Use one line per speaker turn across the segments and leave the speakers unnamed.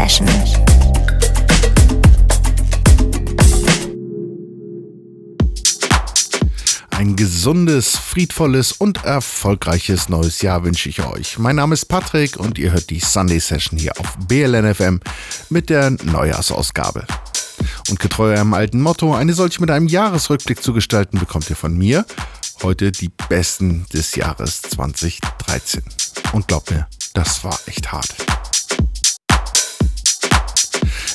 Session.
Ein gesundes, friedvolles und erfolgreiches neues Jahr wünsche ich euch. Mein Name ist Patrick und ihr hört die Sunday Session hier auf BLNFM mit der Neujahrsausgabe. Und getreu eurem alten Motto, eine solche mit einem Jahresrückblick zu gestalten, bekommt ihr von mir heute die besten des Jahres 2013. Und glaubt mir, das war echt hart.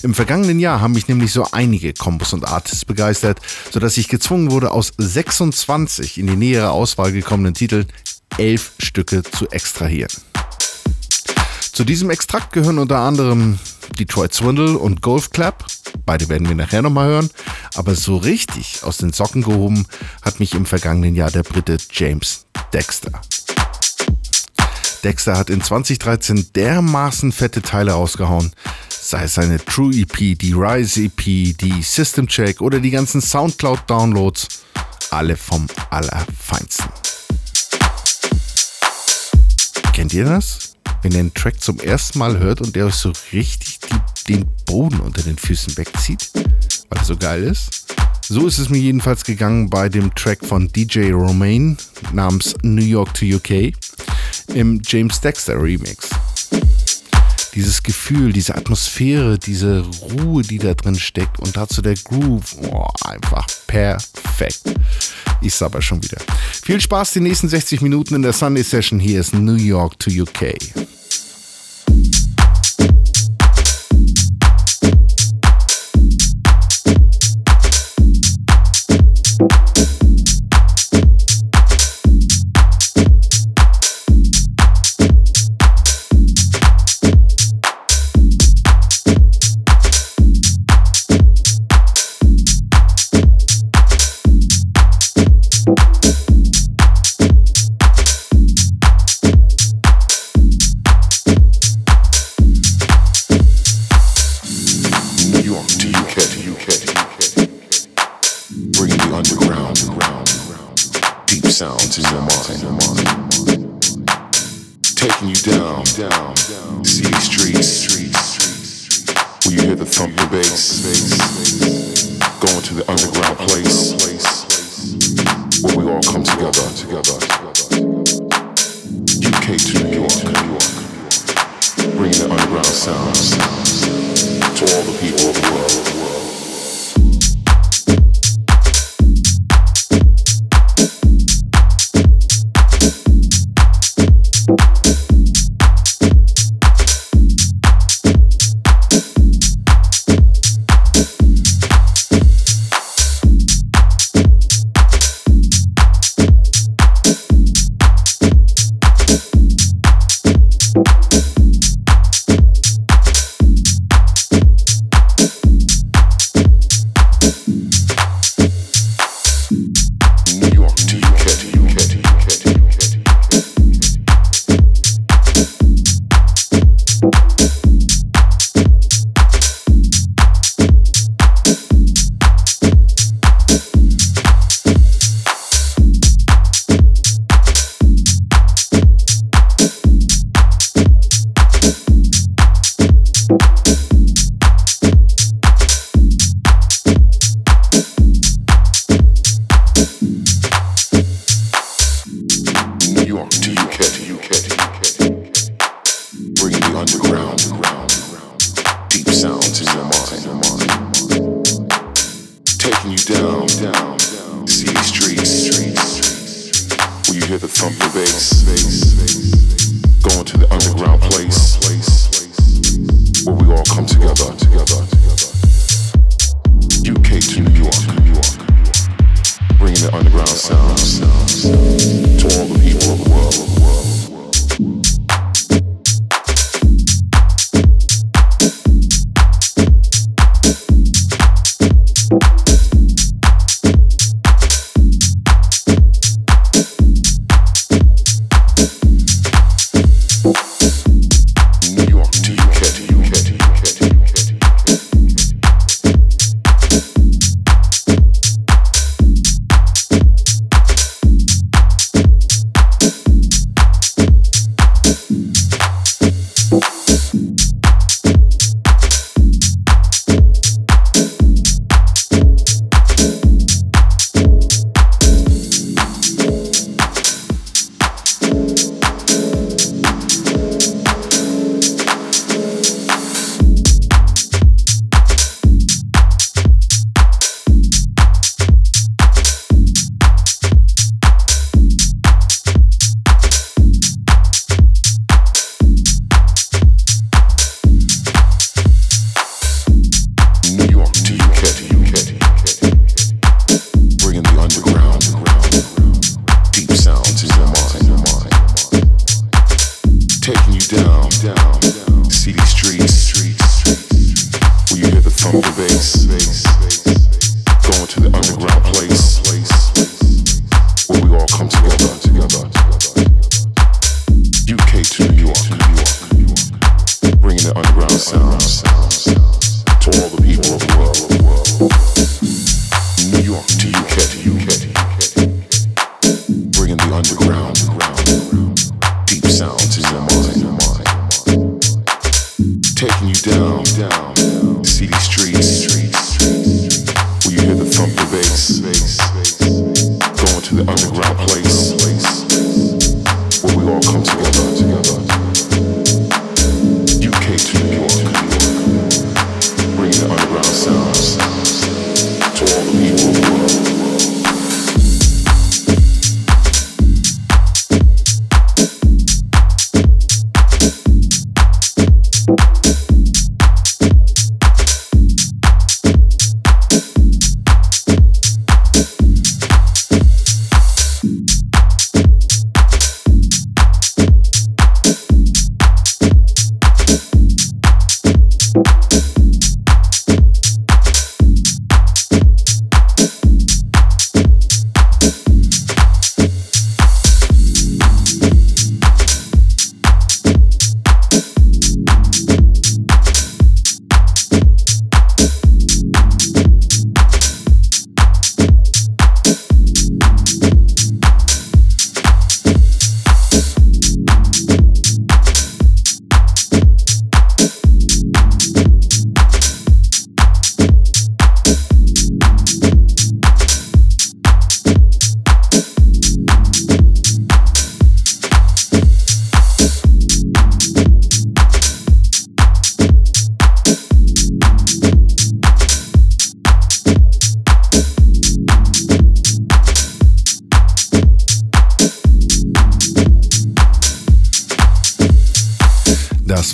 Im vergangenen Jahr haben mich nämlich so einige Kombos und Artists begeistert, sodass ich gezwungen wurde, aus 26 in die nähere Auswahl gekommenen Titeln elf Stücke zu extrahieren. Zu diesem Extrakt gehören unter anderem Detroit Swindle und Golf Clap. Beide werden wir nachher nochmal hören. Aber so richtig aus den Socken gehoben hat mich im vergangenen Jahr der Brite James Dexter. Dexter hat in 2013 dermaßen fette Teile rausgehauen, sei es seine True EP, die Rise EP, die System Check oder die ganzen Soundcloud Downloads, alle vom Allerfeinsten. Kennt ihr das? Wenn ihr einen Track zum ersten Mal hört und der euch so richtig die, den Boden unter den Füßen wegzieht, weil er so geil ist? So ist es mir jedenfalls gegangen bei dem Track von DJ Romaine namens New York to UK im James Dexter Remix. Dieses Gefühl, diese Atmosphäre, diese Ruhe, die da drin steckt und dazu der Groove, oh, einfach perfekt. Ich sabber schon wieder. Viel Spaß die nächsten 60 Minuten in der Sunday Session. Hier ist New York to UK.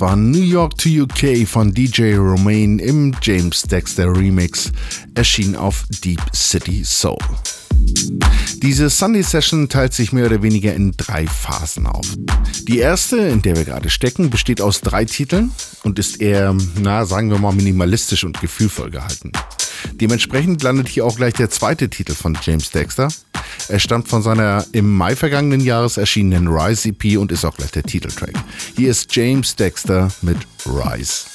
War New York to UK von DJ Romain im James Dexter Remix, erschien auf Deep City Soul. Diese Sunday Session teilt sich mehr oder weniger in drei Phasen auf. Die erste, in der wir gerade stecken, besteht aus drei Titeln und ist eher, na, sagen wir mal, minimalistisch und gefühlvoll gehalten. Dementsprechend landet hier auch gleich der zweite Titel von James Dexter. Er stammt von seiner im Mai vergangenen Jahres erschienenen Rise EP und ist auch gleich der Titeltrack. Hier ist James Dexter mit Rise.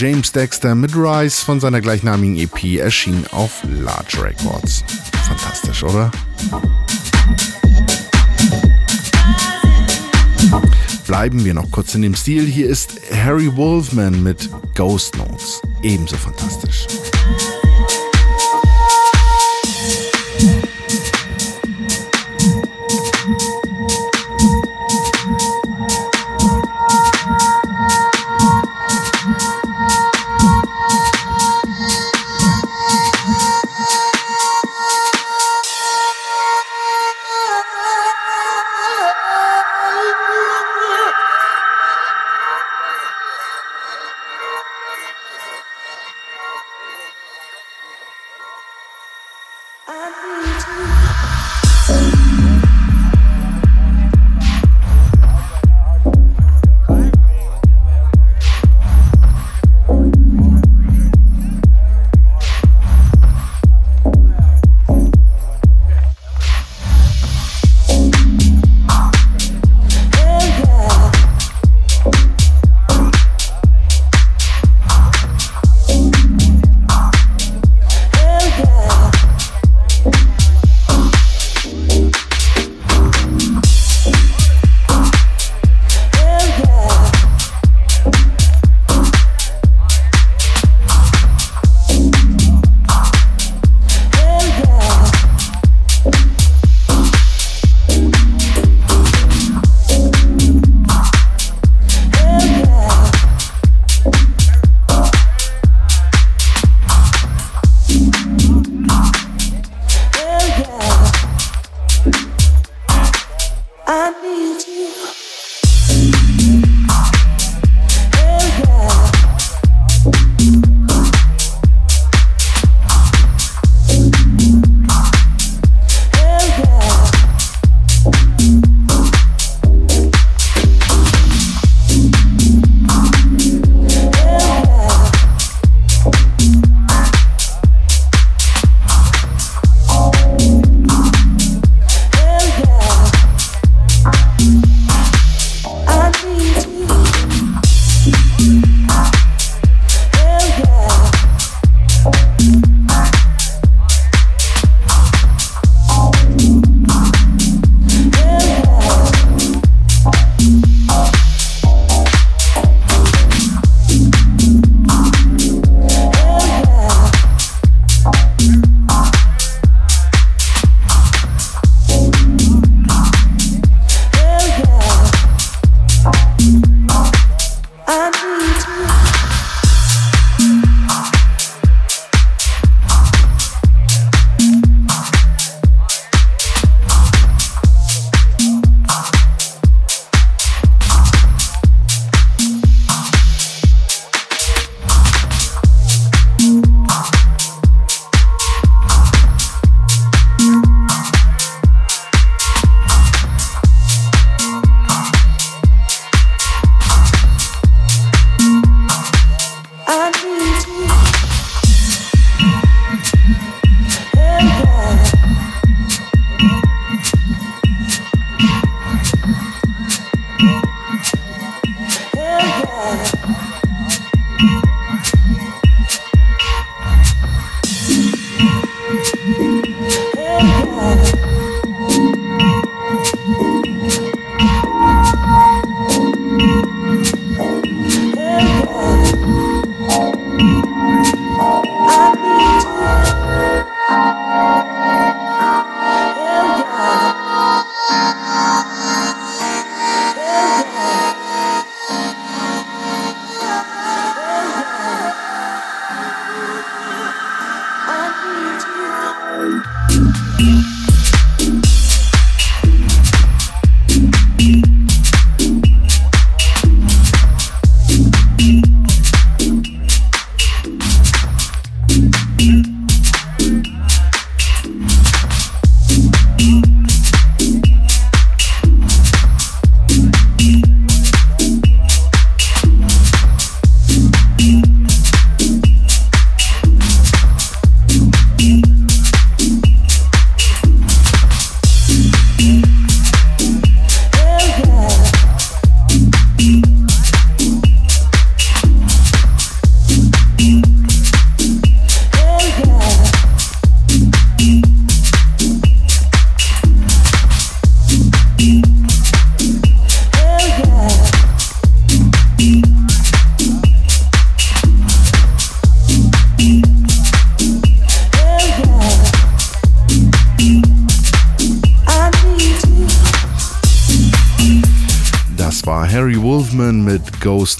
James Dexter mit Rise von seiner gleichnamigen EP, erschien auf Large Records. Fantastisch, oder? Bleiben wir noch kurz in dem Stil. Hier ist Harry Wolfman mit Ghost Notes. Ebenso fantastisch.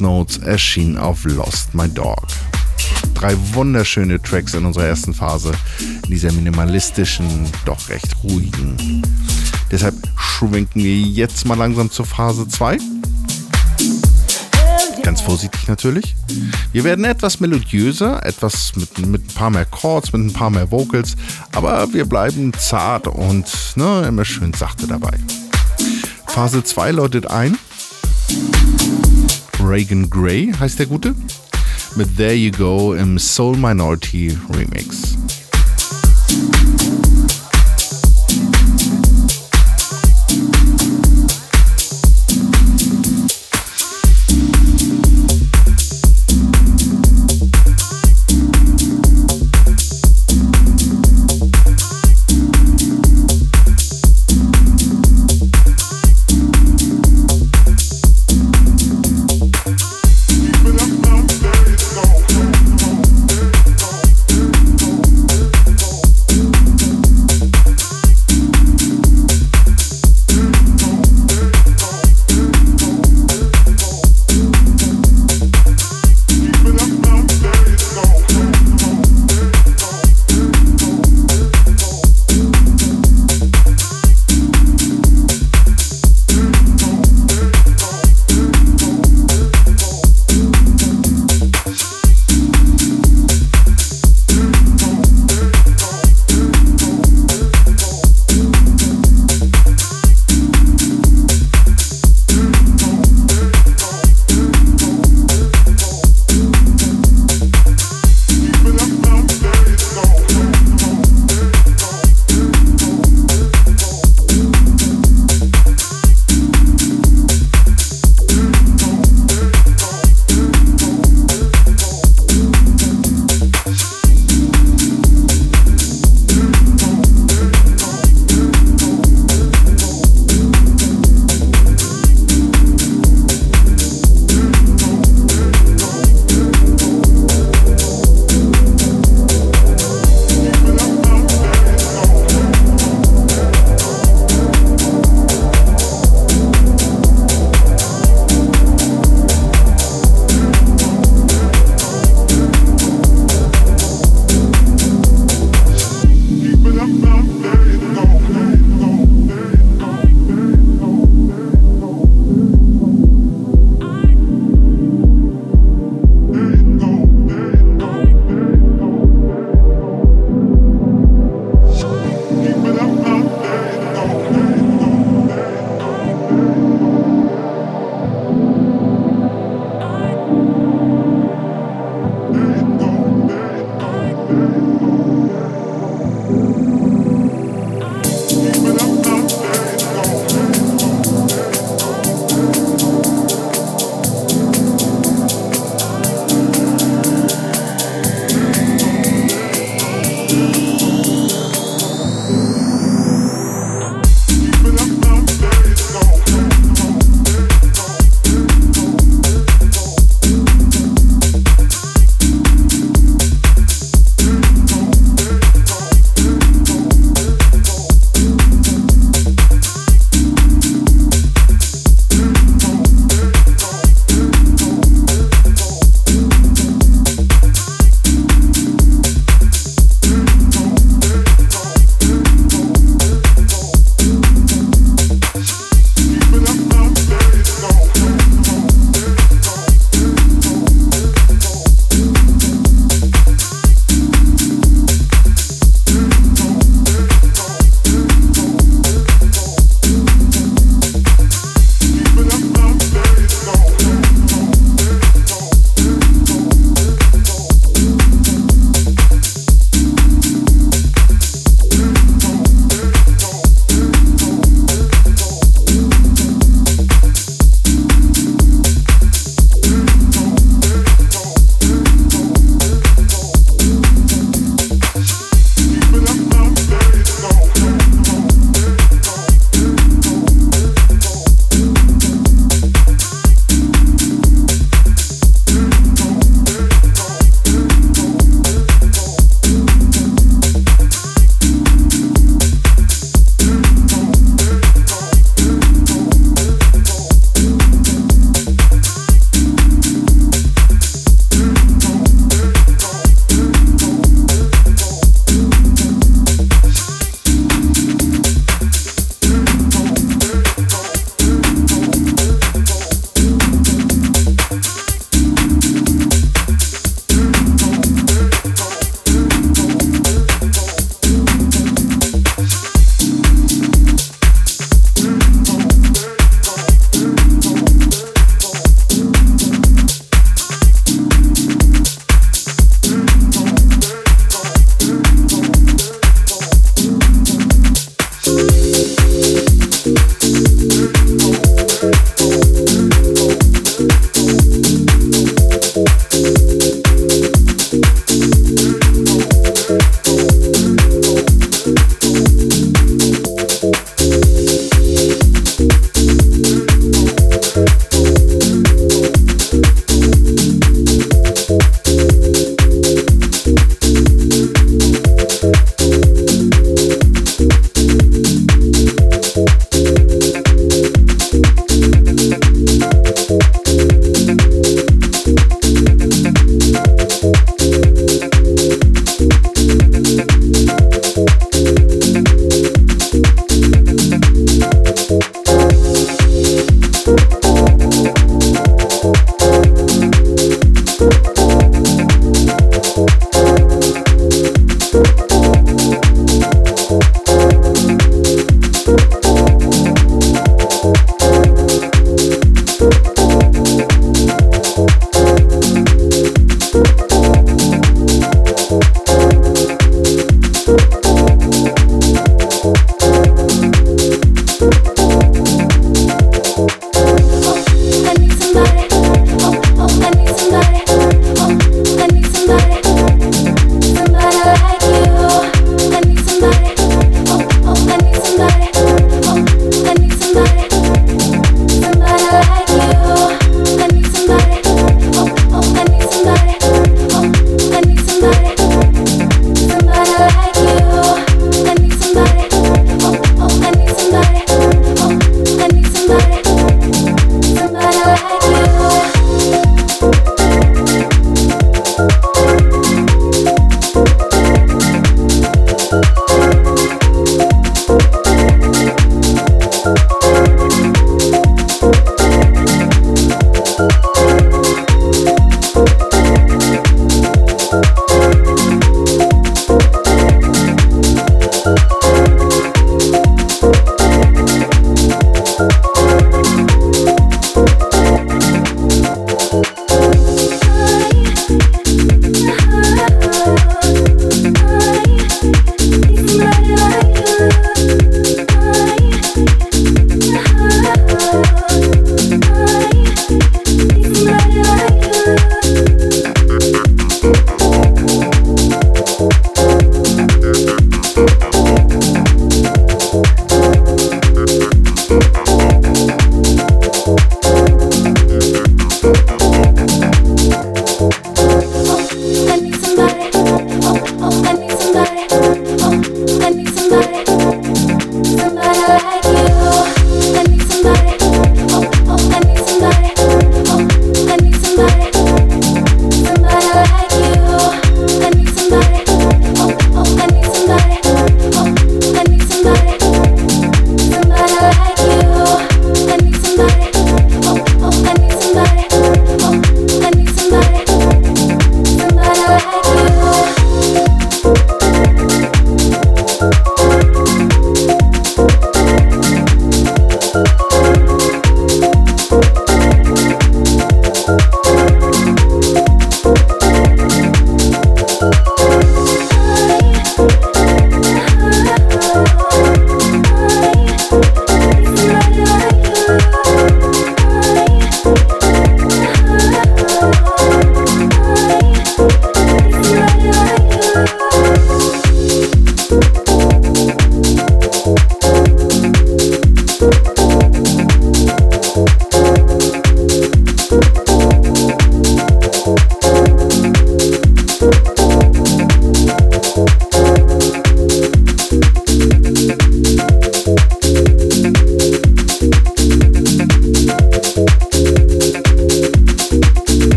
Ghost Notes erschien auf Lost My Dog. Drei wunderschöne Tracks in unserer ersten Phase, in dieser minimalistischen, doch recht ruhigen. Deshalb schwenken wir jetzt mal langsam zur Phase 2. Ganz vorsichtig natürlich. Wir werden etwas melodiöser, etwas mit, mit ein paar mehr Chords, mit ein paar mehr Vocals, aber wir bleiben zart und ne, immer schön sachte dabei. Phase 2 läutet ein. Reagan Gray heißt der Gute. Mit There You Go im Soul Minority Remix.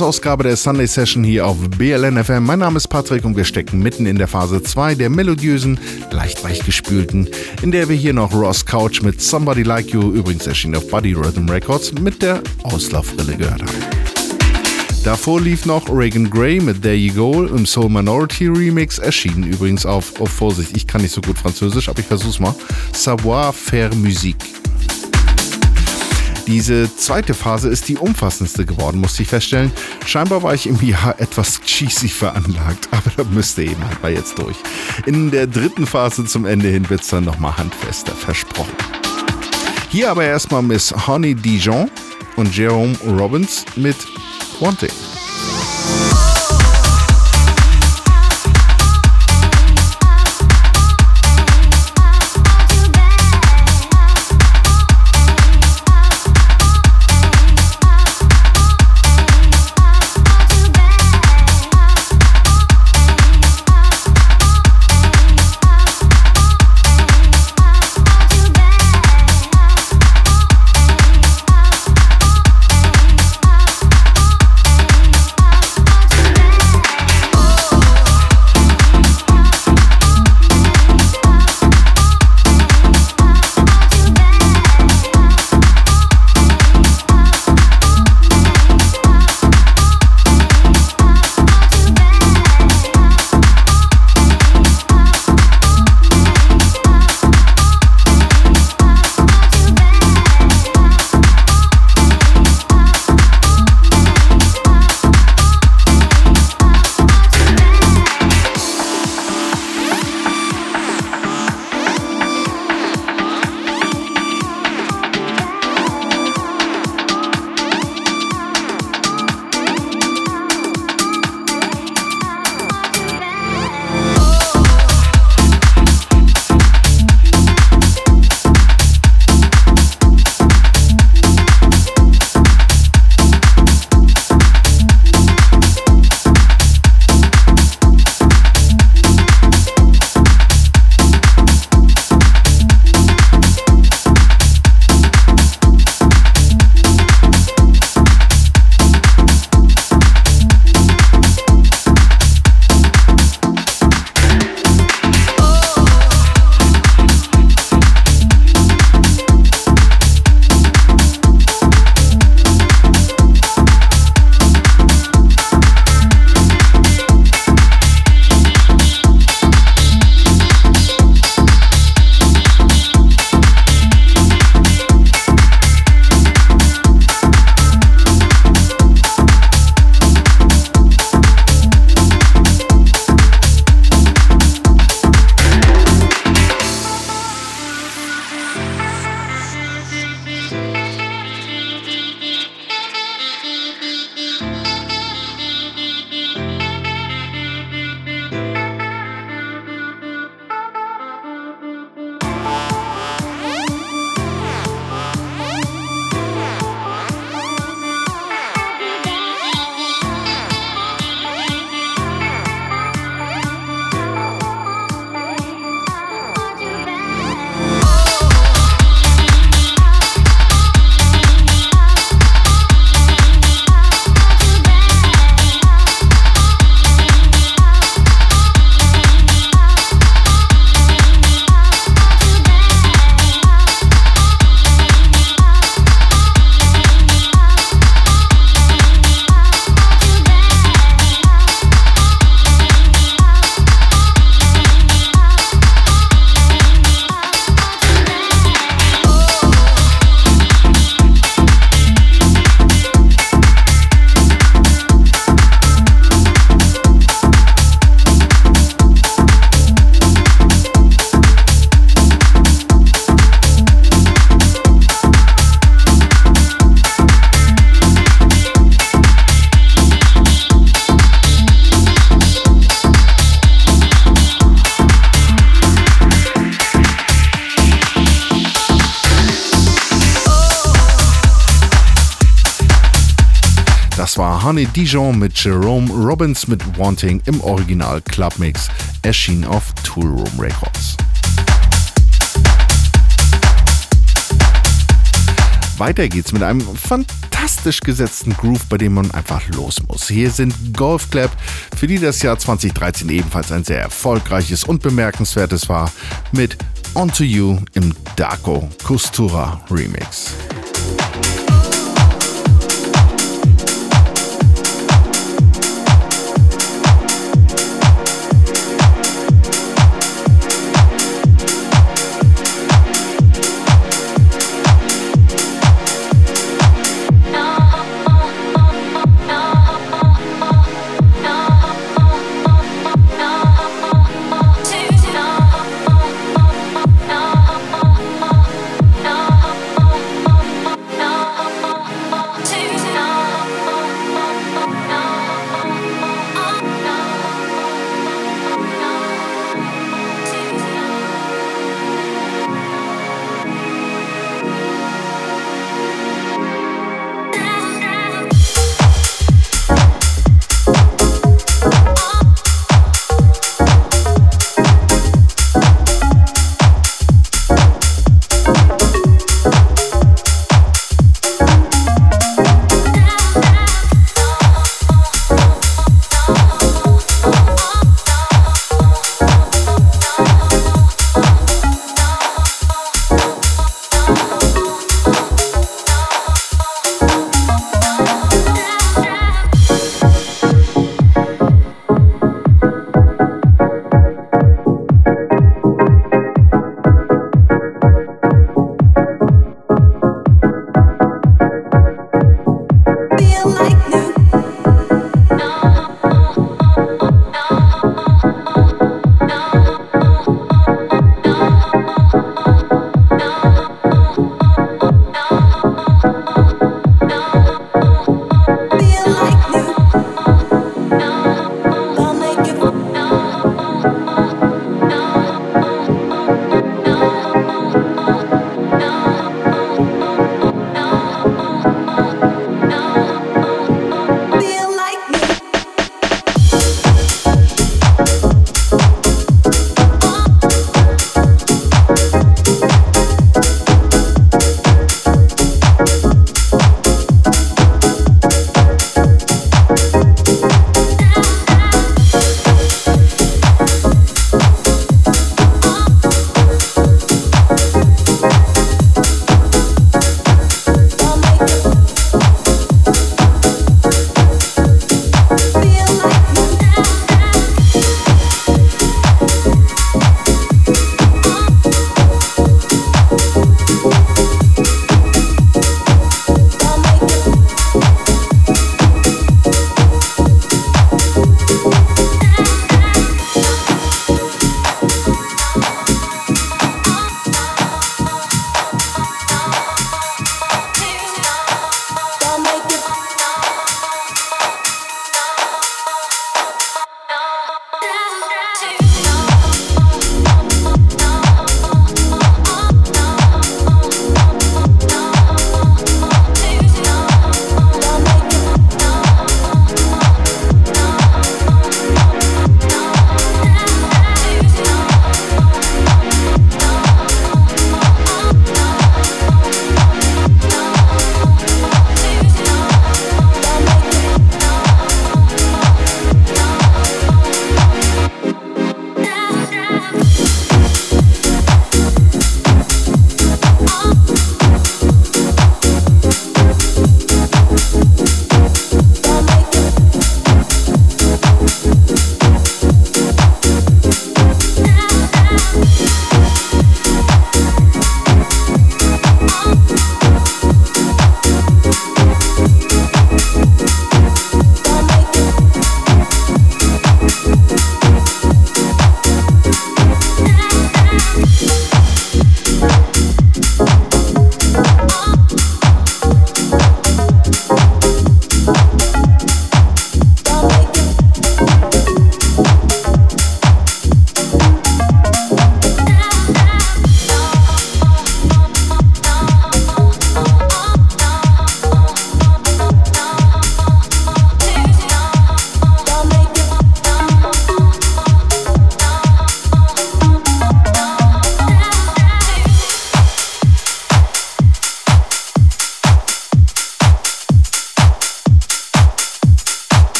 Ausgabe der Sunday Session hier auf BLN FM. Mein Name ist Patrick und wir stecken mitten in der Phase 2 der melodiösen, leicht weichgespülten, in der wir hier noch Ross Couch mit Somebody Like You, übrigens erschienen auf Buddy Rhythm Records, mit der Auslaufrille gehört haben. Davor lief noch Reagan Gray mit There You Go im Soul Minority Remix, erschienen übrigens auf, oh Vorsicht, ich kann nicht so gut Französisch, aber ich versuch's mal, Savoir Faire Musique. Diese zweite Phase ist die umfassendste geworden, musste ich feststellen. Scheinbar war ich im Jahr etwas cheesy veranlagt, aber da müsste eben halt mal jetzt durch. In der dritten Phase zum Ende hin wird es dann nochmal handfester versprochen. Hier aber erstmal Miss Honey Dijon und Jerome Robbins mit Wanting. Honey Dijon mit Jerome Robbins mit Wanting im Original Clubmix, erschien auf Tool Room Records. Weiter geht's mit einem fantastisch gesetzten Groove, bei dem man einfach los muss. Hier sind Golf Club, für die das Jahr 2013 ebenfalls ein sehr erfolgreiches und bemerkenswertes war, mit Onto You im Darko Costura Remix.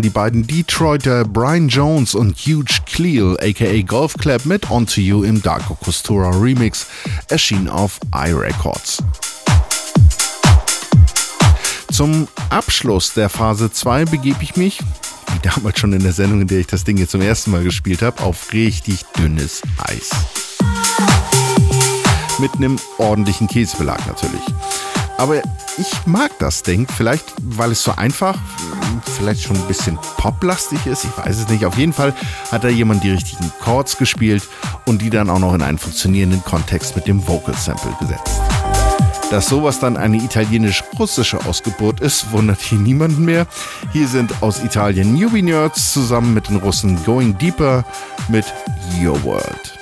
Waren die beiden Detroiter Brian Jones und Huge Cleel aka Golf Club mit Onto You im Darko Costura Remix, erschienen auf iRecords. Zum Abschluss der Phase 2 begebe ich mich, wie damals schon in der Sendung, in der ich das Ding jetzt zum ersten Mal gespielt habe, auf richtig dünnes Eis. Mit einem ordentlichen Käsebelag natürlich. Aber ich mag das Ding, vielleicht weil es so einfach, vielleicht schon ein bisschen poplastig ist, ich weiß es nicht. Auf jeden Fall hat da jemand die richtigen Chords gespielt und die dann auch noch in einen funktionierenden Kontext mit dem Vocal Sample gesetzt. Dass sowas dann eine italienisch-russische Ausgeburt ist, wundert hier niemanden mehr. Hier sind aus Italien Newbie Nerds zusammen mit den Russen Going Deeper mit Your World.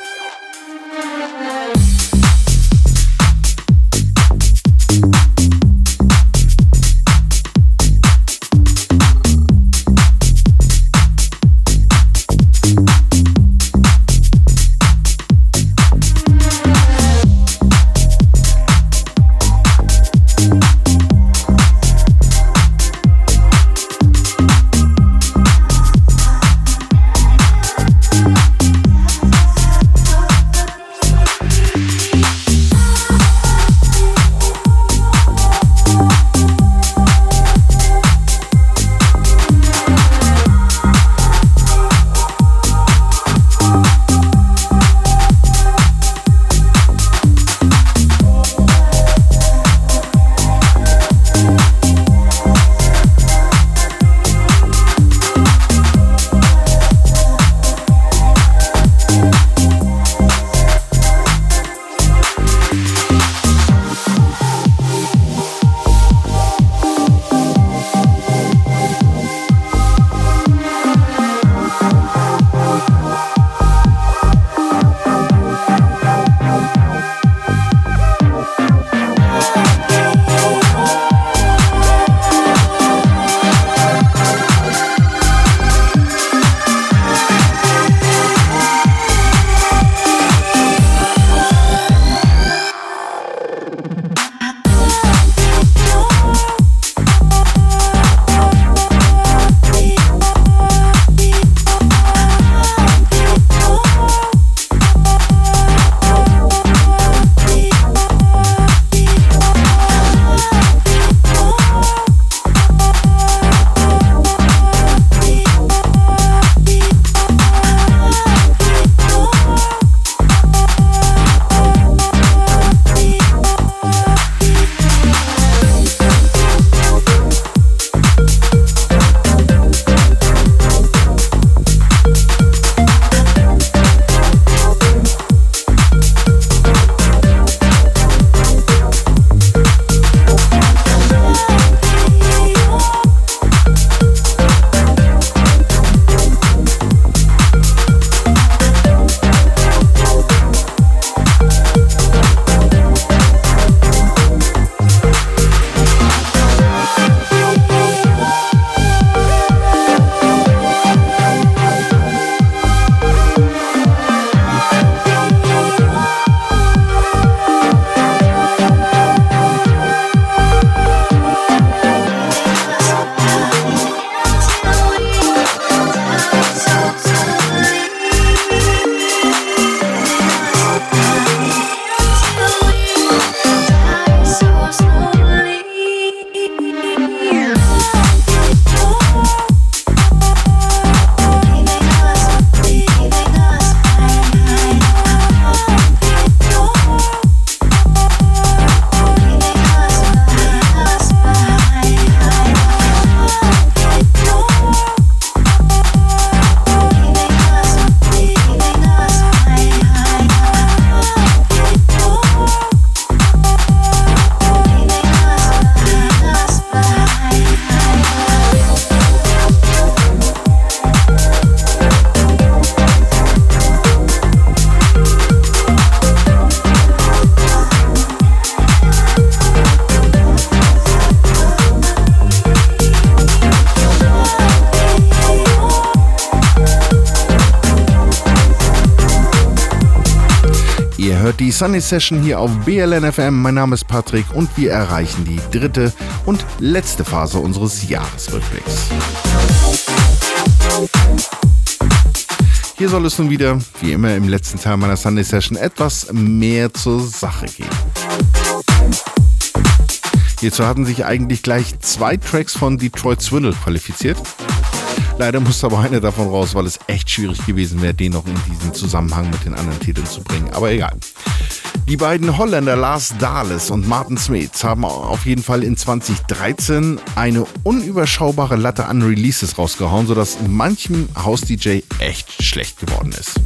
Sunday Session hier auf BLN FM. Mein Name ist Patrick und wir erreichen die dritte und letzte Phase unseres Jahresrückblicks. Hier soll es nun wieder, wie immer im letzten Teil meiner Sunday Session, etwas mehr zur Sache gehen. Hierzu hatten sich eigentlich gleich zwei Tracks von Detroit Swindle qualifiziert. Leider musste aber einer davon raus, weil es echt schwierig gewesen wäre, den noch in diesen Zusammenhang mit den anderen Titeln zu bringen. Aber egal. Die beiden Holländer Lars Dahles und Martin Smith haben auf jeden Fall in 2013 eine unüberschaubare Latte an Releases rausgehauen, sodass manchem House-DJ echt schlecht geworden ist.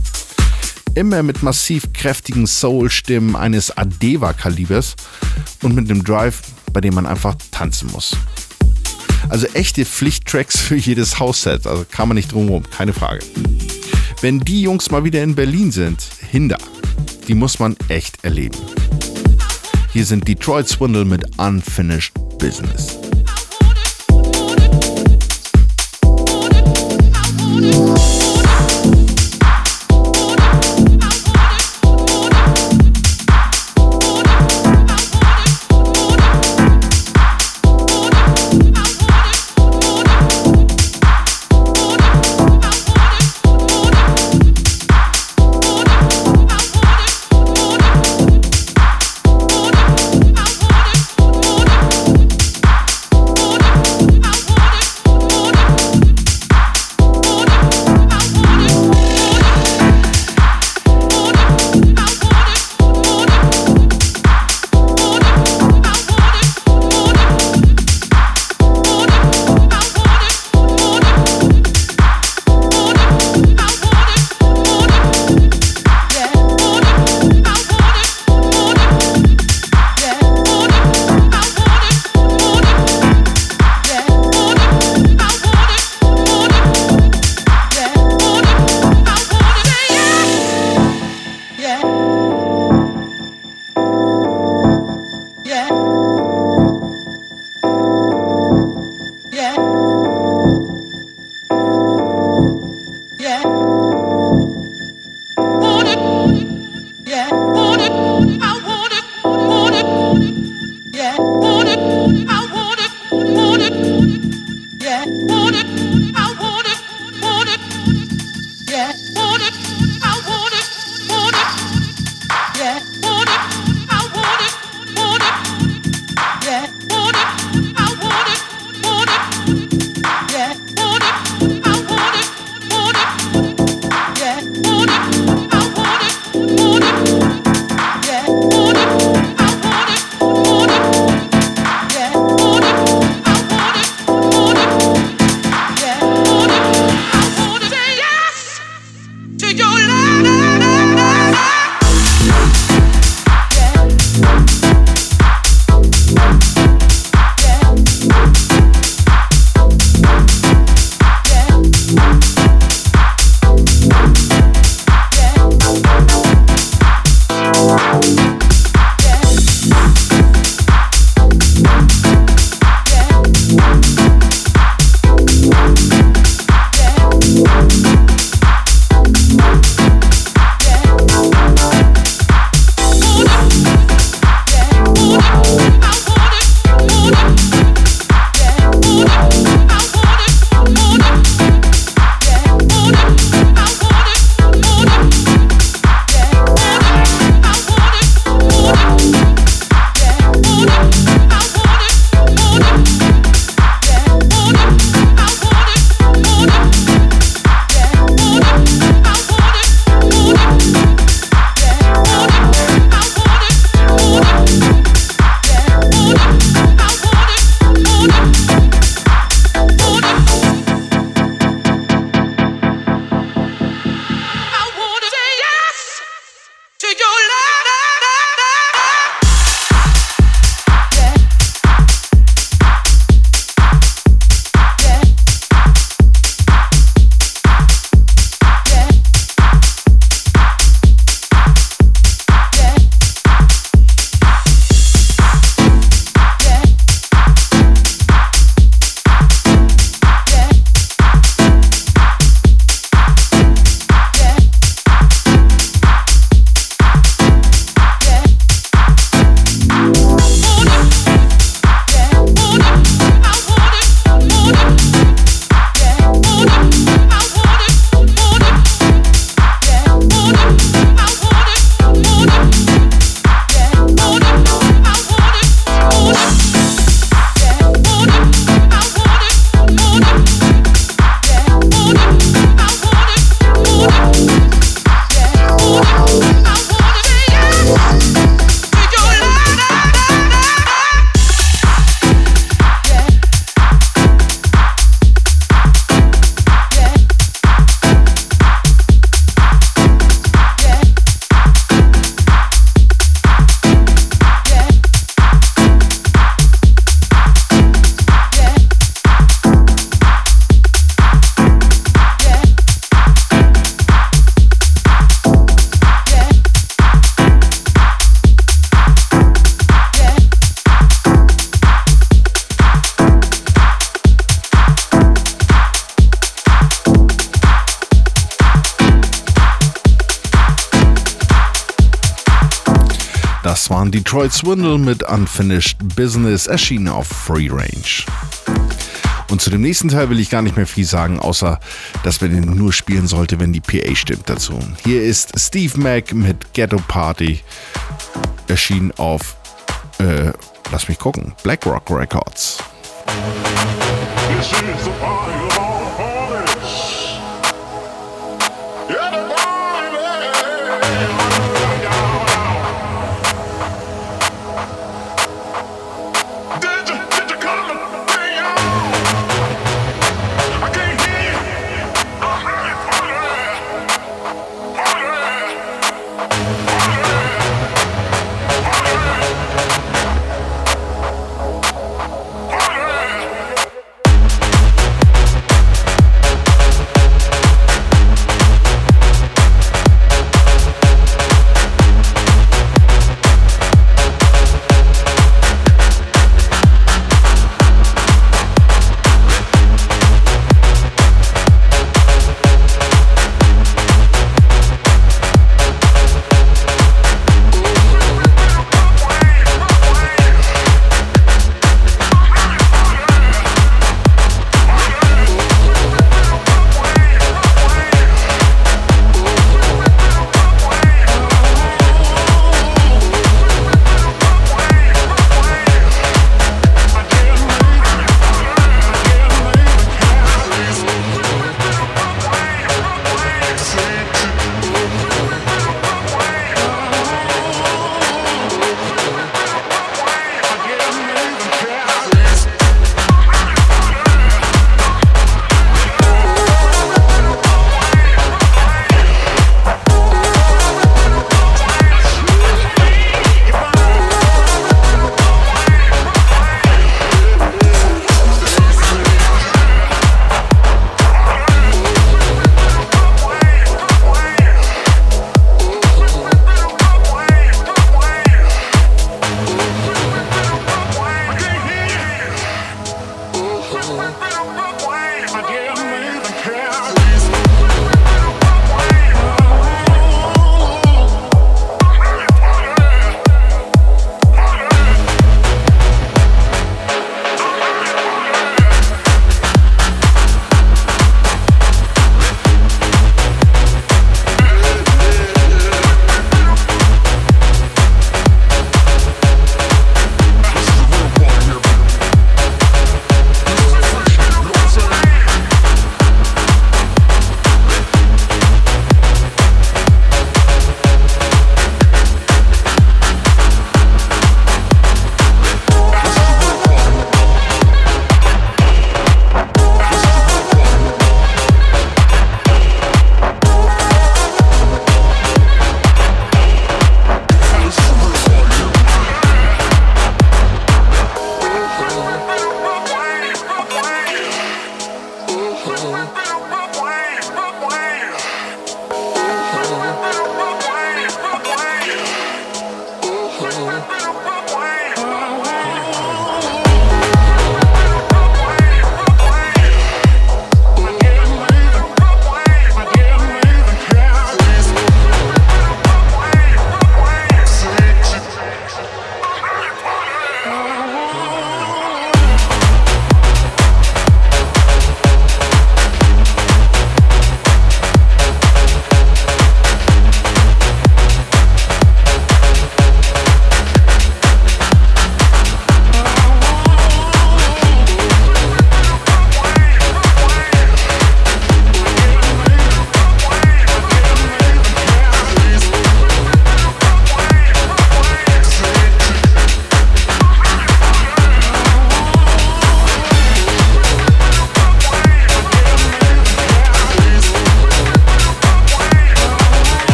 Immer mit massiv kräftigen Soul-Stimmen eines Adeva-Kalibers und mit einem Drive, bei dem man einfach tanzen muss. Also echte Pflichttracks für jedes Hausset. Also kann man nicht drumherum, keine Frage. Wenn die Jungs mal wieder in Berlin sind, Hinder, die muss man echt erleben. Hier sind Detroit Swindle mit Unfinished Business. Detroit Swindle mit Unfinished Business, erschienen auf Free Range. Und zu dem nächsten Teil will ich gar nicht mehr viel sagen, außer dass man den nur spielen sollte, wenn die PA stimmt dazu. Hier ist Steve Mack mit Ghetto Party, erschienen auf, äh, lass mich gucken, BlackRock Records.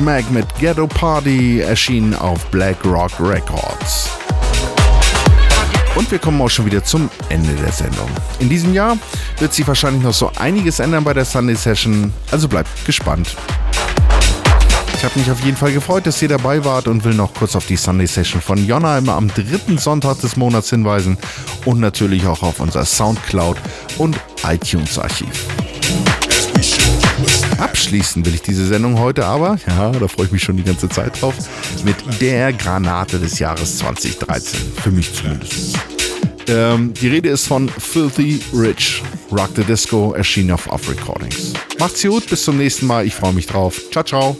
Mack mit Ghetto Party erschienen auf Black Rock Records. Und wir kommen auch schon wieder zum Ende der Sendung. In diesem Jahr wird sich wahrscheinlich noch so einiges ändern bei der Sunday Session, also bleibt gespannt. Ich habe mich auf jeden Fall gefreut, dass ihr dabei wart und will noch kurz auf die Sunday Session von Jonna immer am dritten Sonntag des Monats hinweisen und natürlich auch auf unser Soundcloud und iTunes Archiv. Abschließen will ich diese Sendung heute aber, ja, da freue ich mich schon die ganze Zeit drauf, mit der Granate des Jahres 2013. Für mich zumindest. Ähm, die Rede ist von Filthy Rich. Rock the Disco erschien auf Off Recordings. Macht's gut, bis zum nächsten Mal. Ich freue mich drauf. Ciao, ciao.